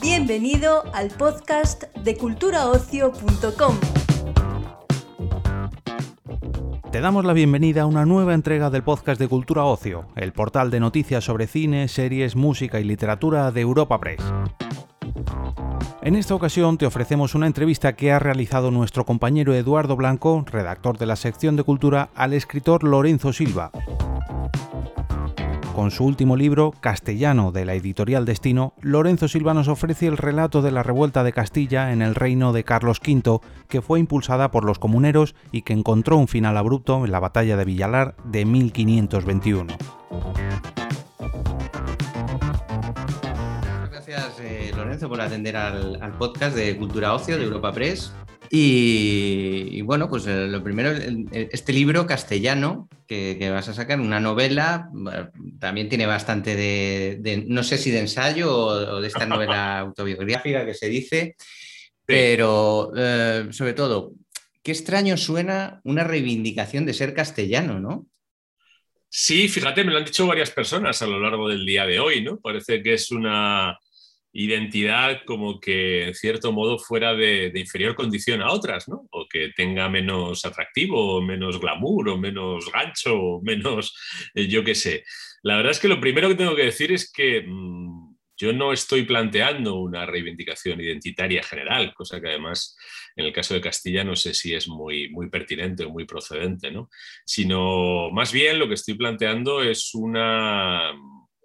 Bienvenido al podcast de culturaocio.com. Te damos la bienvenida a una nueva entrega del podcast de Cultura Ocio, el portal de noticias sobre cine, series, música y literatura de Europa Press. En esta ocasión te ofrecemos una entrevista que ha realizado nuestro compañero Eduardo Blanco, redactor de la sección de cultura, al escritor Lorenzo Silva. Con su último libro, Castellano, de la editorial Destino, Lorenzo Silva nos ofrece el relato de la revuelta de Castilla en el reino de Carlos V, que fue impulsada por los comuneros y que encontró un final abrupto en la batalla de Villalar de 1521. Por atender al, podcast de Cultura Ocio de Europa Press. Y, bueno, pues eh, lo primero, este libro castellano que, vas a sacar, una novela, también tiene bastante de, no sé si de ensayo o, de esta novela autobiográfica que se dice, pero eh, sobre todo, qué extraño suena una reivindicación de ser castellano, ¿no? Sí, fíjate, me lo han dicho varias personas a lo largo del día de hoy, ¿no? Parece que es una, identidad como que en cierto modo fuera de, inferior condición a otras, ¿no? O que tenga menos atractivo, o menos glamour, o menos gancho, o menos, eh, yo qué sé. La verdad es que lo primero que tengo que decir es que mm, yo no estoy planteando una reivindicación identitaria general, cosa que además en el caso de Castilla no sé si es muy, muy pertinente o muy procedente, ¿no? Sino más bien lo que estoy planteando es una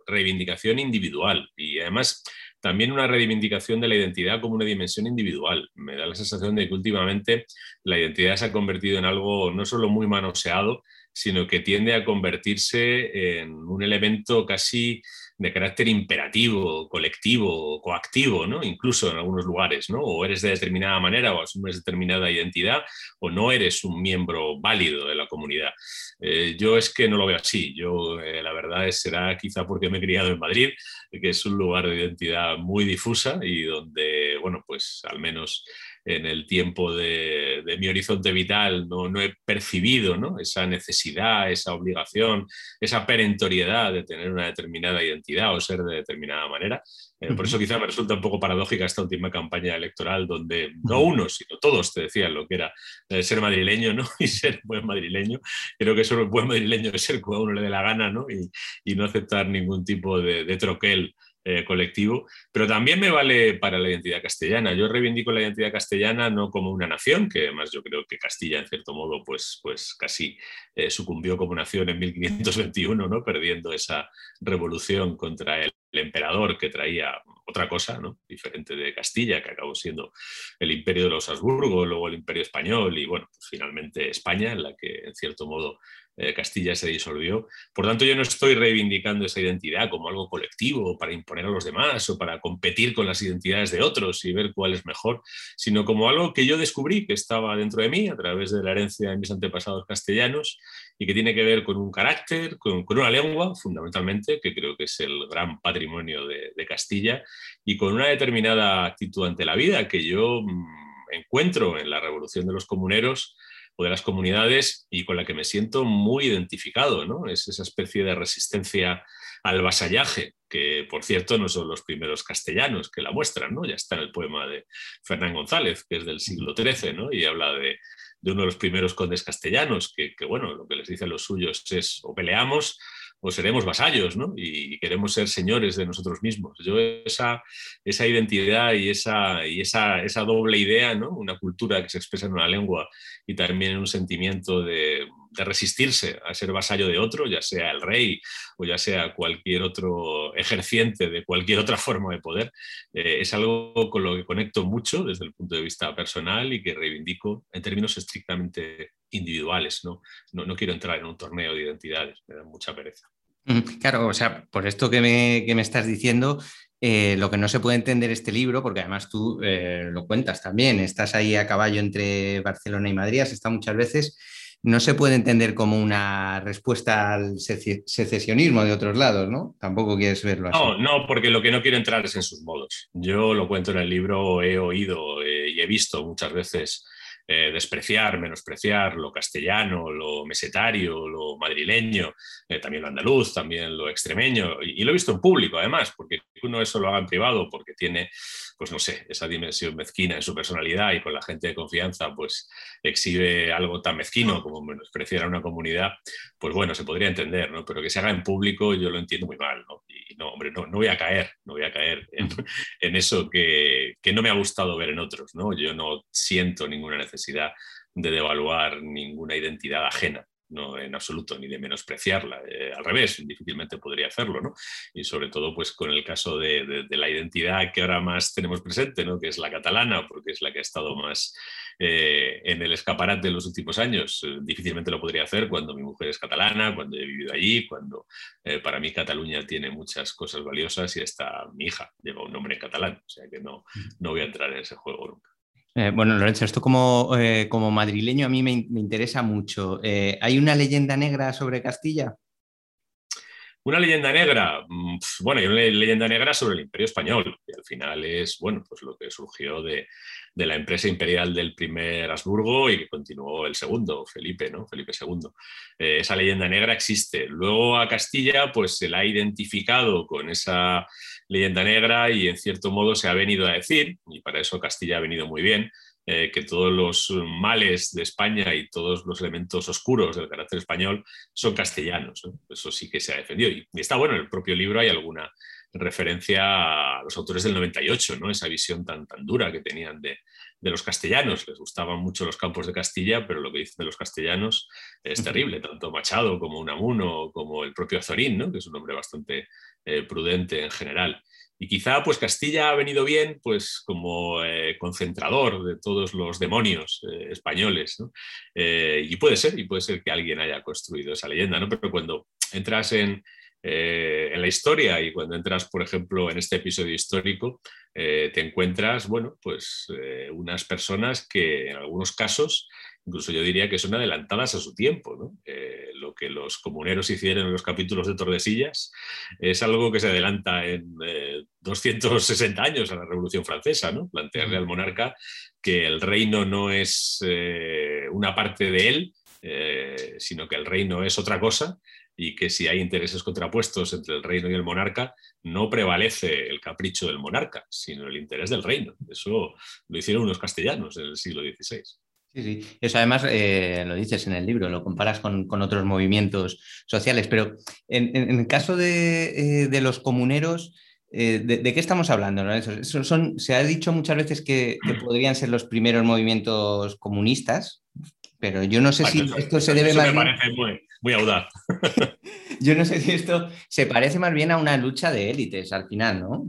reivindicación individual y además también una reivindicación de la identidad como una dimensión individual. Me da la sensación de que últimamente la identidad se ha convertido en algo no solo muy manoseado, sino que tiende a convertirse en un elemento casi de carácter imperativo, colectivo, coactivo, ¿no? incluso en algunos lugares, ¿no? o eres de determinada manera o asumes determinada identidad o no eres un miembro válido de la comunidad. Eh, yo es que no lo veo así, yo eh, la verdad es, será quizá porque me he criado en Madrid, que es un lugar de identidad muy difusa y donde, bueno, pues al menos en el tiempo de, mi horizonte vital no, no he percibido ¿no? esa necesidad, esa obligación, esa perentoriedad de tener una determinada identidad o ser de determinada manera. Eh, por eso quizá me resulta un poco paradójica esta última campaña electoral donde no uno, sino todos te decían lo que era eh, ser madrileño ¿no? y ser buen madrileño. Creo que ser buen madrileño es ser como a uno le dé la gana ¿no? y, y no aceptar ningún tipo de, de troquel eh, colectivo, pero también me vale para la identidad castellana. Yo reivindico la identidad castellana no como una nación, que además yo creo que Castilla en cierto modo pues, pues casi eh, sucumbió como nación en 1521, ¿no? perdiendo esa revolución contra el, emperador que traía otra cosa, ¿no? diferente de Castilla, que acabó siendo el imperio de los Habsburgo, luego el imperio español y bueno, pues finalmente España, en la que en cierto modo eh, Castilla se disolvió. Por tanto, yo no estoy reivindicando esa identidad como algo colectivo para imponer a los demás o para competir con las identidades de otros y ver cuál es mejor, sino como algo que yo descubrí que estaba dentro de mí a través de la herencia de mis antepasados castellanos y que tiene que ver con un carácter, con, una lengua, fundamentalmente, que creo que es el gran patrimonio de, de Castilla, y con una determinada actitud ante la vida que yo mm, encuentro en la revolución de los comuneros de las comunidades y con la que me siento muy identificado, ¿no? Es esa especie de resistencia al vasallaje, que por cierto no son los primeros castellanos que la muestran, ¿no? Ya está en el poema de Fernán González, que es del siglo XIII, ¿no? Y habla de, uno de los primeros condes castellanos, que, que, bueno, lo que les dice a los suyos es o peleamos o seremos vasallos, ¿no? Y queremos ser señores de nosotros mismos. Yo esa, esa identidad y, esa, y esa, esa doble idea, ¿no? Una cultura que se expresa en una lengua y también en un sentimiento de, de resistirse a ser vasallo de otro, ya sea el rey o ya sea cualquier otro ejerciente de cualquier otra forma de poder, eh, es algo con lo que conecto mucho desde el punto de vista personal y que reivindico en términos estrictamente individuales. No, no, quiero entrar en un torneo de identidades, me da mucha pereza. Claro, o sea, por esto que me, que me estás diciendo, eh, lo que no se puede entender este libro, porque además tú eh, lo cuentas también, estás ahí a caballo entre Barcelona y Madrid, has estado muchas veces, no se puede entender como una respuesta al secesionismo de otros lados, ¿no? Tampoco quieres verlo así. No, no, porque lo que no quiero entrar es en sus modos. Yo lo cuento en el libro, he oído eh, y he visto muchas veces eh, despreciar, menospreciar lo castellano, lo mesetario, lo madrileño, eh, también lo andaluz, también lo extremeño, y, lo he visto en público además, porque uno eso lo haga en privado, porque tiene, pues no sé, esa dimensión mezquina en su personalidad y con la gente de confianza, pues exhibe algo tan mezquino como menospreciar a una comunidad, pues bueno, se podría entender, ¿no? Pero que se haga en público yo lo entiendo muy mal, ¿no? Y no, hombre, no, no voy a caer, no voy a caer en, en eso que, que, no me ha gustado ver en otros, ¿no? Yo no siento ninguna necesidad de devaluar ninguna identidad ajena no en absoluto, ni de menospreciarla. Eh, al revés, difícilmente podría hacerlo, ¿no? Y sobre todo, pues con el caso de, la identidad que ahora más tenemos presente, ¿no? Que es la catalana, porque es la que ha estado más eh, en el escaparate en los últimos años. Eh, difícilmente lo podría hacer cuando mi mujer es catalana, cuando he vivido allí, cuando para mí Cataluña tiene muchas cosas valiosas y está mi hija lleva un nombre catalán, o sea que no, no voy a entrar en ese juego nunca. Eh, bueno, Lorenzo, esto como, eh, como, madrileño a mí me, interesa mucho. Eh, ¿Hay una leyenda negra sobre Castilla? Una leyenda negra, mm, bueno, hay una leyenda negra sobre el Imperio Español, que al final es, bueno, pues lo que surgió de, la empresa imperial del primer Habsburgo y que continuó el segundo, Felipe, ¿no? Felipe II. esa leyenda negra existe. Luego a Castilla, pues se la ha identificado con esa leyenda negra y en cierto modo se ha venido a decir, y para eso Castilla ha venido muy bien, eh, que todos los males de España y todos los elementos oscuros del carácter español son castellanos. Eso sí que se ha defendido. Y, está bueno, en el propio libro hay alguna referencia a los autores del 98, ¿no? esa visión tan, tan dura que tenían de, de los castellanos. Les gustaban mucho los campos de Castilla, pero lo que dicen de los castellanos es terrible, tanto Machado como Unamuno, como el propio Azorín, ¿no? que es un hombre bastante eh, prudente en general. Y quizá pues Castilla ha venido bien pues como eh, concentrador de todos los demonios eh, españoles. y puede ser, y puede ser que alguien haya construido esa leyenda, ¿no? pero cuando entras en, en la historia y cuando entras, por ejemplo, en este episodio histórico, te encuentras, bueno, pues unas personas que en algunos casos incluso yo diría que son adelantadas a su tiempo. Eh, lo que los comuneros hicieron en los capítulos de Tordesillas es algo que se adelanta en 260 eh, años a la Revolución Francesa, ¿no? plantearle al monarca que el reino no es eh, una parte de él, sino que el reino es otra cosa y que si hay intereses contrapuestos entre el reino y el monarca, no prevalece el capricho del monarca, sino el interés del reino. Eso lo hicieron unos castellanos en el siglo XVI. Sí, sí. Eso además eh, lo dices en el libro, lo comparas con, otros movimientos sociales, pero en, el caso de, eh, los comuneros, eh, de, qué estamos hablando? Son, se ha dicho muchas veces que, podrían ser los primeros movimientos comunistas, pero yo no sé si esto se debe más. Me parece muy audaz. yo no sé si esto se parece más bien a una lucha de élites al final, ¿no?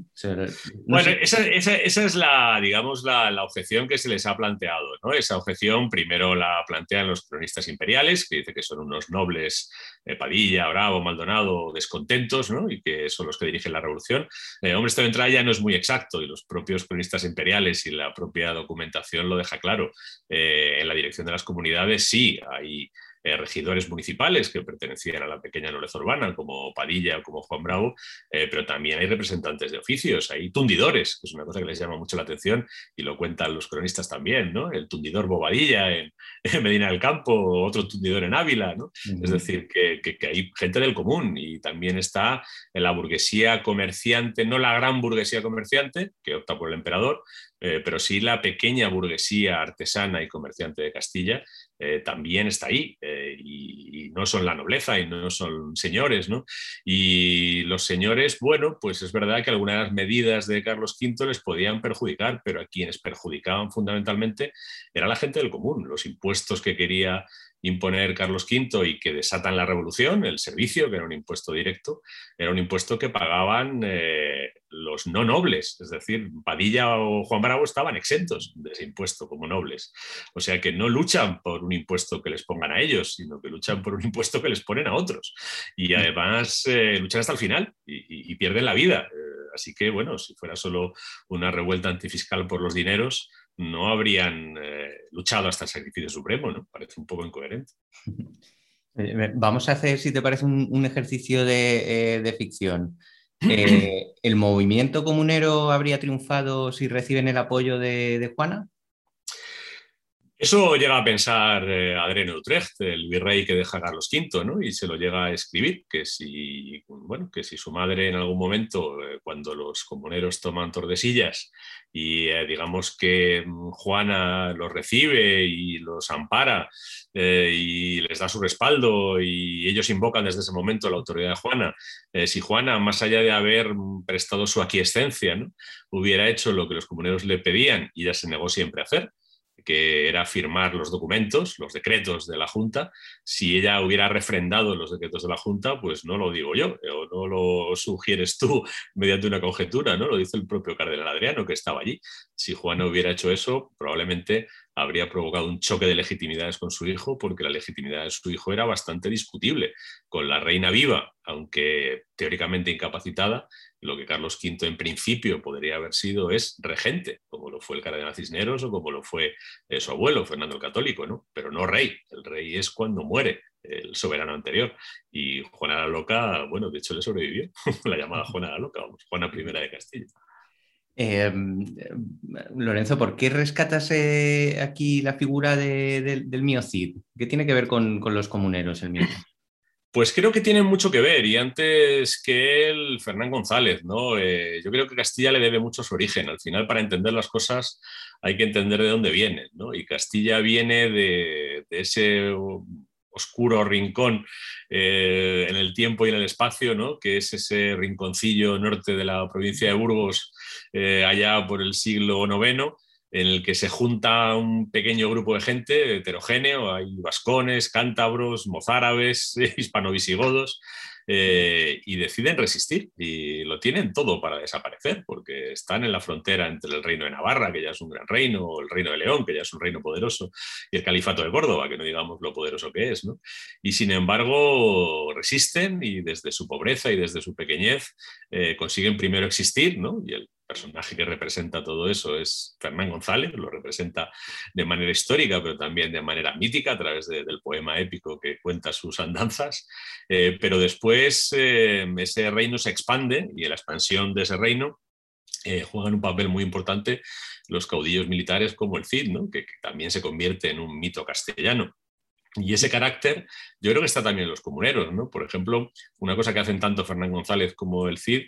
bueno, esa, es la, digamos, la, objeción que se les ha planteado, ¿no? Esa objeción primero la plantean los cronistas imperiales, que dice que son unos nobles, eh, Padilla, Bravo, Maldonado, descontentos, ¿no? Y que son los que dirigen la revolución. Eh, hombre, esto de entrada ya no es muy exacto y los propios cronistas imperiales y la propia documentación lo deja claro. Eh, en la dirección de las comunidades sí hay eh, regidores municipales que pertenecían a la pequeña nobleza urbana, como Padilla o como Juan Bravo, eh, pero también hay representantes de oficios, hay tundidores, que es una cosa que les llama mucho la atención y lo cuentan los cronistas también, ¿no? El tundidor Bobadilla en, Medina del Campo, otro tundidor en Ávila, ¿no? Es decir, que, que, hay gente del común y también está en la burguesía comerciante, no la gran burguesía comerciante, que opta por el emperador, eh, pero sí la pequeña burguesía artesana y comerciante de Castilla eh, también está ahí eh, y, no son la nobleza y no son señores, ¿no? Y los señores, bueno, pues es verdad que algunas medidas de Carlos V les podían perjudicar, pero a quienes perjudicaban fundamentalmente era la gente del común, los impuestos que quería imponer Carlos V y que desatan la revolución, el servicio, que era un impuesto directo, era un impuesto que pagaban eh, los no nobles, es decir, Padilla o Juan Bravo estaban exentos de ese impuesto como nobles. O sea que no luchan por un impuesto que les pongan a ellos, sino que luchan por un impuesto que les ponen a otros. Y además eh, luchan hasta el final y, pierden la vida. Eh, así que, bueno, si fuera solo una revuelta antifiscal por los dineros, no habrían eh, luchado hasta el sacrificio supremo, ¿no? Parece un poco incoherente. Vamos a hacer, si te parece, un, ejercicio de, ficción. ¿El movimiento comunero habría triunfado si reciben el apoyo de, Juana? Eso llega a pensar eh, Adriano Utrecht, el virrey que deja a Carlos V, ¿no? y se lo llega a escribir, que si, bueno, que si su madre en algún momento, eh, cuando los comuneros toman tordesillas y eh, digamos que mm, Juana los recibe y los ampara y les da su respaldo y ellos invocan desde ese momento la autoridad de Juana, si Juana, más allá de haber mm, prestado su aquiescencia, ¿no? hubiera hecho lo que los comuneros le pedían y ya se negó siempre a hacer, que era firmar los documentos, los decretos de la Junta. Si ella hubiera refrendado los decretos de la Junta, pues no lo digo yo, o no lo sugieres tú mediante una conjetura, ¿no? Lo dice el propio cardenal Adriano, que estaba allí. Si Juana hubiera hecho eso, probablemente habría provocado un choque de legitimidades con su hijo, porque la legitimidad de su hijo era bastante discutible. Con la reina viva, aunque teóricamente incapacitada, lo que Carlos V en principio podría haber sido es regente, como lo fue el cardenal Cisneros o como lo fue eh, su abuelo, Fernando el Católico, ¿no? pero no rey. El rey es cuando muere el soberano anterior. Y Juana la Loca, bueno, de hecho le sobrevivió, la llamada Juana la Loca, Juana I de Castilla. Em, Lorenzo, ¿por qué rescatas eh, aquí la figura del mío Cid? ¿Qué tiene que ver con, los comuneros el mío? Pues creo que tiene mucho que ver y antes que él, Fernán González, ¿no? Eh, yo creo que Castilla le debe mucho su origen. Al final, para entender las cosas hay que entender de dónde viene, ¿no? Y Castilla viene de, ese oscuro rincón eh, en el tiempo y en el espacio, ¿no? que es ese rinconcillo norte de la provincia de Burgos, eh, allá por el siglo IX, en el que se junta un pequeño grupo de gente heterogéneo, hay vascones, cántabros, mozárabes, hispanovisigodos, eh, y deciden resistir y lo tienen todo para desaparecer, porque están en la frontera entre el reino de Navarra, que ya es un gran reino, el reino de León, que ya es un reino poderoso, y el califato de Córdoba, que no digamos lo poderoso que es. ¿no? Y sin embargo resisten y desde su pobreza y desde su pequeñez eh, consiguen primero existir, ¿no? Personaje que representa todo eso es Fernán González, lo representa de manera histórica, pero también de manera mítica a través del poema épico que cuenta sus andanzas. Eh, pero después eh, ese reino se expande y en la expansión de ese reino eh, juegan un papel muy importante los caudillos militares como el Cid, que, que también se convierte en un mito castellano. Y ese carácter, yo creo que está también en los comuneros, ¿no? Por ejemplo, una cosa que hacen tanto Fernán González como el Cid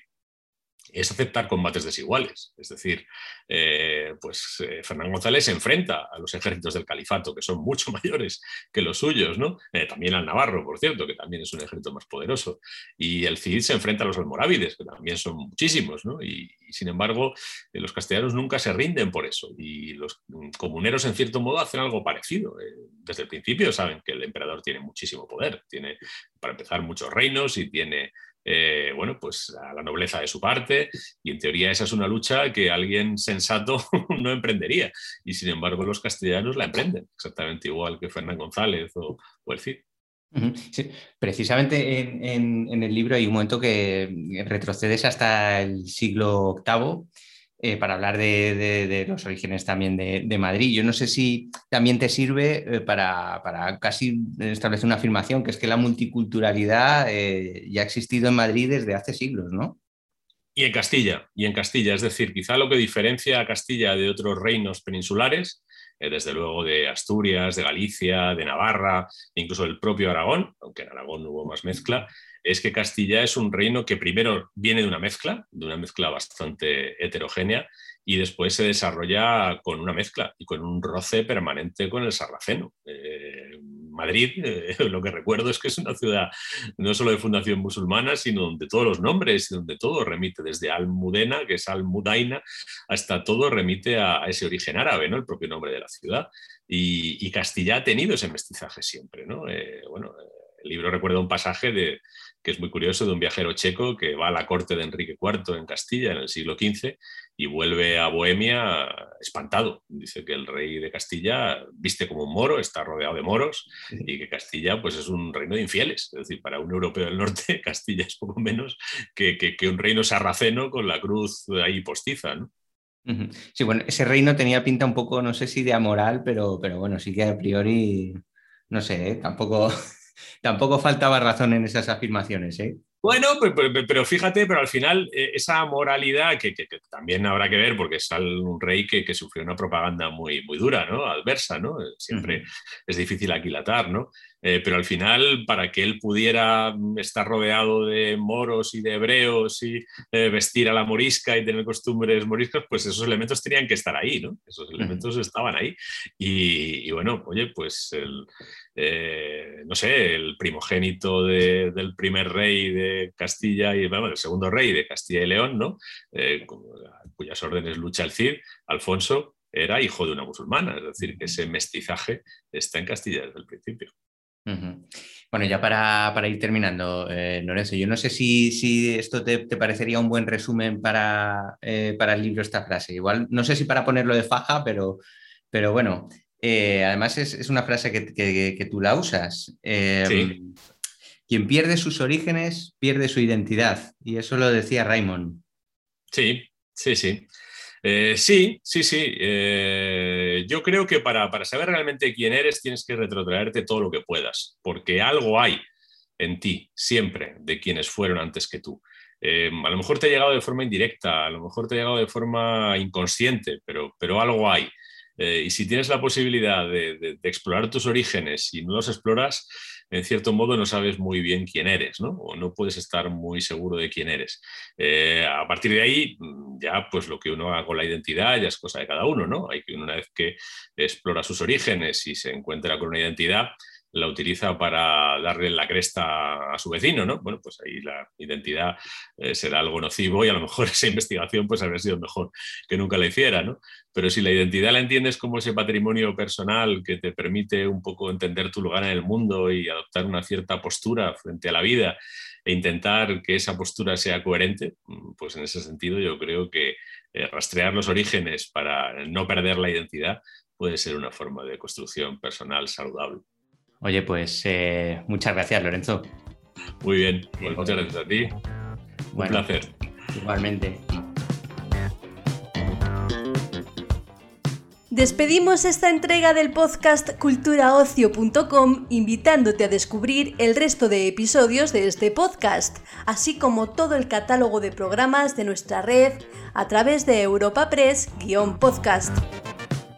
es aceptar combates desiguales. Es decir, eh, pues eh, Fernán González se enfrenta a los ejércitos del califato, que son mucho mayores que los suyos, ¿no? Eh, también al Navarro, por cierto, que también es un ejército más poderoso. Y el Cid se enfrenta a los almorávides, que también son muchísimos, ¿no? Y, sin embargo, los castellanos nunca se rinden por eso. Y los comuneros, en cierto modo, hacen algo parecido. desde el principio saben que el emperador tiene muchísimo poder, tiene, para empezar, muchos reinos y tiene eh, bueno, pues a la nobleza de su parte y en teoría esa es una lucha que alguien sensato no emprendería y sin embargo los castellanos la emprenden, exactamente igual que Fernán González o, el Cid. Precisamente en, el libro hay un momento que retrocedes hasta el siglo VIII eh, para hablar de, los orígenes también de, Madrid. Yo no sé si también te sirve eh, para, casi establecer una afirmación, que es que la multiculturalidad eh, ya ha existido en Madrid desde hace siglos, ¿no? Y en Castilla, y en Castilla, es decir, quizá lo que diferencia a Castilla de otros reinos peninsulares, desde luego de Asturias, de Galicia, de Navarra, incluso del propio Aragón, aunque en Aragón hubo más mezcla, es que Castilla es un reino que primero viene de una mezcla, de una mezcla bastante heterogénea, y después se desarrolla con una mezcla y con un roce permanente con el sarraceno. Eh, Madrid, eh, lo que recuerdo es que es una ciudad no solo de fundación musulmana, sino donde todos los nombres, donde todo remite, desde Almudena, que es Almudaina, hasta todo remite a, ese origen árabe, ¿no? el propio nombre de la ciudad. Y, Castilla ha tenido ese mestizaje siempre. ¿no? Eh, bueno, el libro recuerda un pasaje que es muy curioso, de un viajero checo que va a la corte de Enrique IV en Castilla en el siglo XV y vuelve a Bohemia espantado. Dice que el rey de Castilla viste como un moro, está rodeado de moros y que Castilla pues, es un reino de infieles. Es decir, para un europeo del norte, Castilla es poco menos que, un reino sarraceno con la cruz ahí postiza. Sí, bueno, ese reino tenía pinta un poco, no sé si de amoral, pero, pero bueno, sí que a priori, no sé, ¿eh? tampoco Tampoco faltaba razón en esas afirmaciones, ¿eh? Bueno, pero, fíjate, pero al final eh, esa moralidad que, también habrá que ver, porque es un rey que, sufrió una propaganda muy, muy dura, ¿no? Adversa, ¿no? Siempre es difícil aquilatar, ¿no? Eh, pero al final, para que él pudiera estar rodeado de moros y de hebreos y eh, vestir a la morisca y tener costumbres moriscas, pues esos elementos tenían que estar ahí, ¿no? Esos elementos estaban ahí. Y, bueno, oye, pues el, eh, no sé, el primogénito del primer rey de Castilla y, bueno, el segundo rey de Castilla y León, ¿no? cuyas órdenes lucha el Cid, Alfonso, era hijo de una musulmana, es decir, que ese mestizaje está en Castilla desde el principio. Bueno, ya para, ir terminando, eh, Lorenzo, yo no sé si, esto te, parecería un buen resumen para, eh, para, el libro esta frase. Igual, no sé si para ponerlo de faja, pero, pero bueno, eh, además es, una frase que, tú la usas. Em, quien pierde sus orígenes pierde su identidad. Y eso lo decía Raymond. Sí, sí, sí. Eh, sí, sí, sí. Eh, yo creo que para, saber realmente quién eres tienes que retrotraerte todo lo que puedas, porque algo hay en ti, siempre, de quienes fueron antes que tú. Eh, a lo mejor te ha llegado de forma indirecta, a lo mejor te ha llegado de forma inconsciente, pero, pero algo hay. y si tienes la posibilidad de, explorar tus orígenes y no los exploras, en cierto modo no sabes muy bien quién eres, ¿no? O no puedes estar muy seguro de quién eres. Eh, a partir de ahí, mm, ya pues lo que uno haga con la identidad ya es cosa de cada uno, ¿no? Hay que una vez que explora sus orígenes y se encuentra con una identidad, la utiliza para darle la cresta a su vecino, ¿no? Bueno, pues ahí la identidad eh, será algo nocivo y a lo mejor esa investigación pues habría sido mejor que nunca la hiciera, ¿no? Pero si la identidad la entiendes como ese patrimonio personal que te permite un poco entender tu lugar en el mundo y adoptar una cierta postura frente a la vida e intentar que esa postura sea coherente, mm, pues en ese sentido yo creo que eh, rastrear los orígenes para no perder la identidad puede ser una forma de construcción personal saludable. Oye, pues eh, muchas gracias, Lorenzo. Muy bien, pues muchas gracias a ti. Un placer. Igualmente. Despedimos esta entrega del podcast culturaocio.com invitándote a descubrir el resto de episodios de este podcast, así como todo el catálogo de programas de nuestra red a través de Europa Press-podcast.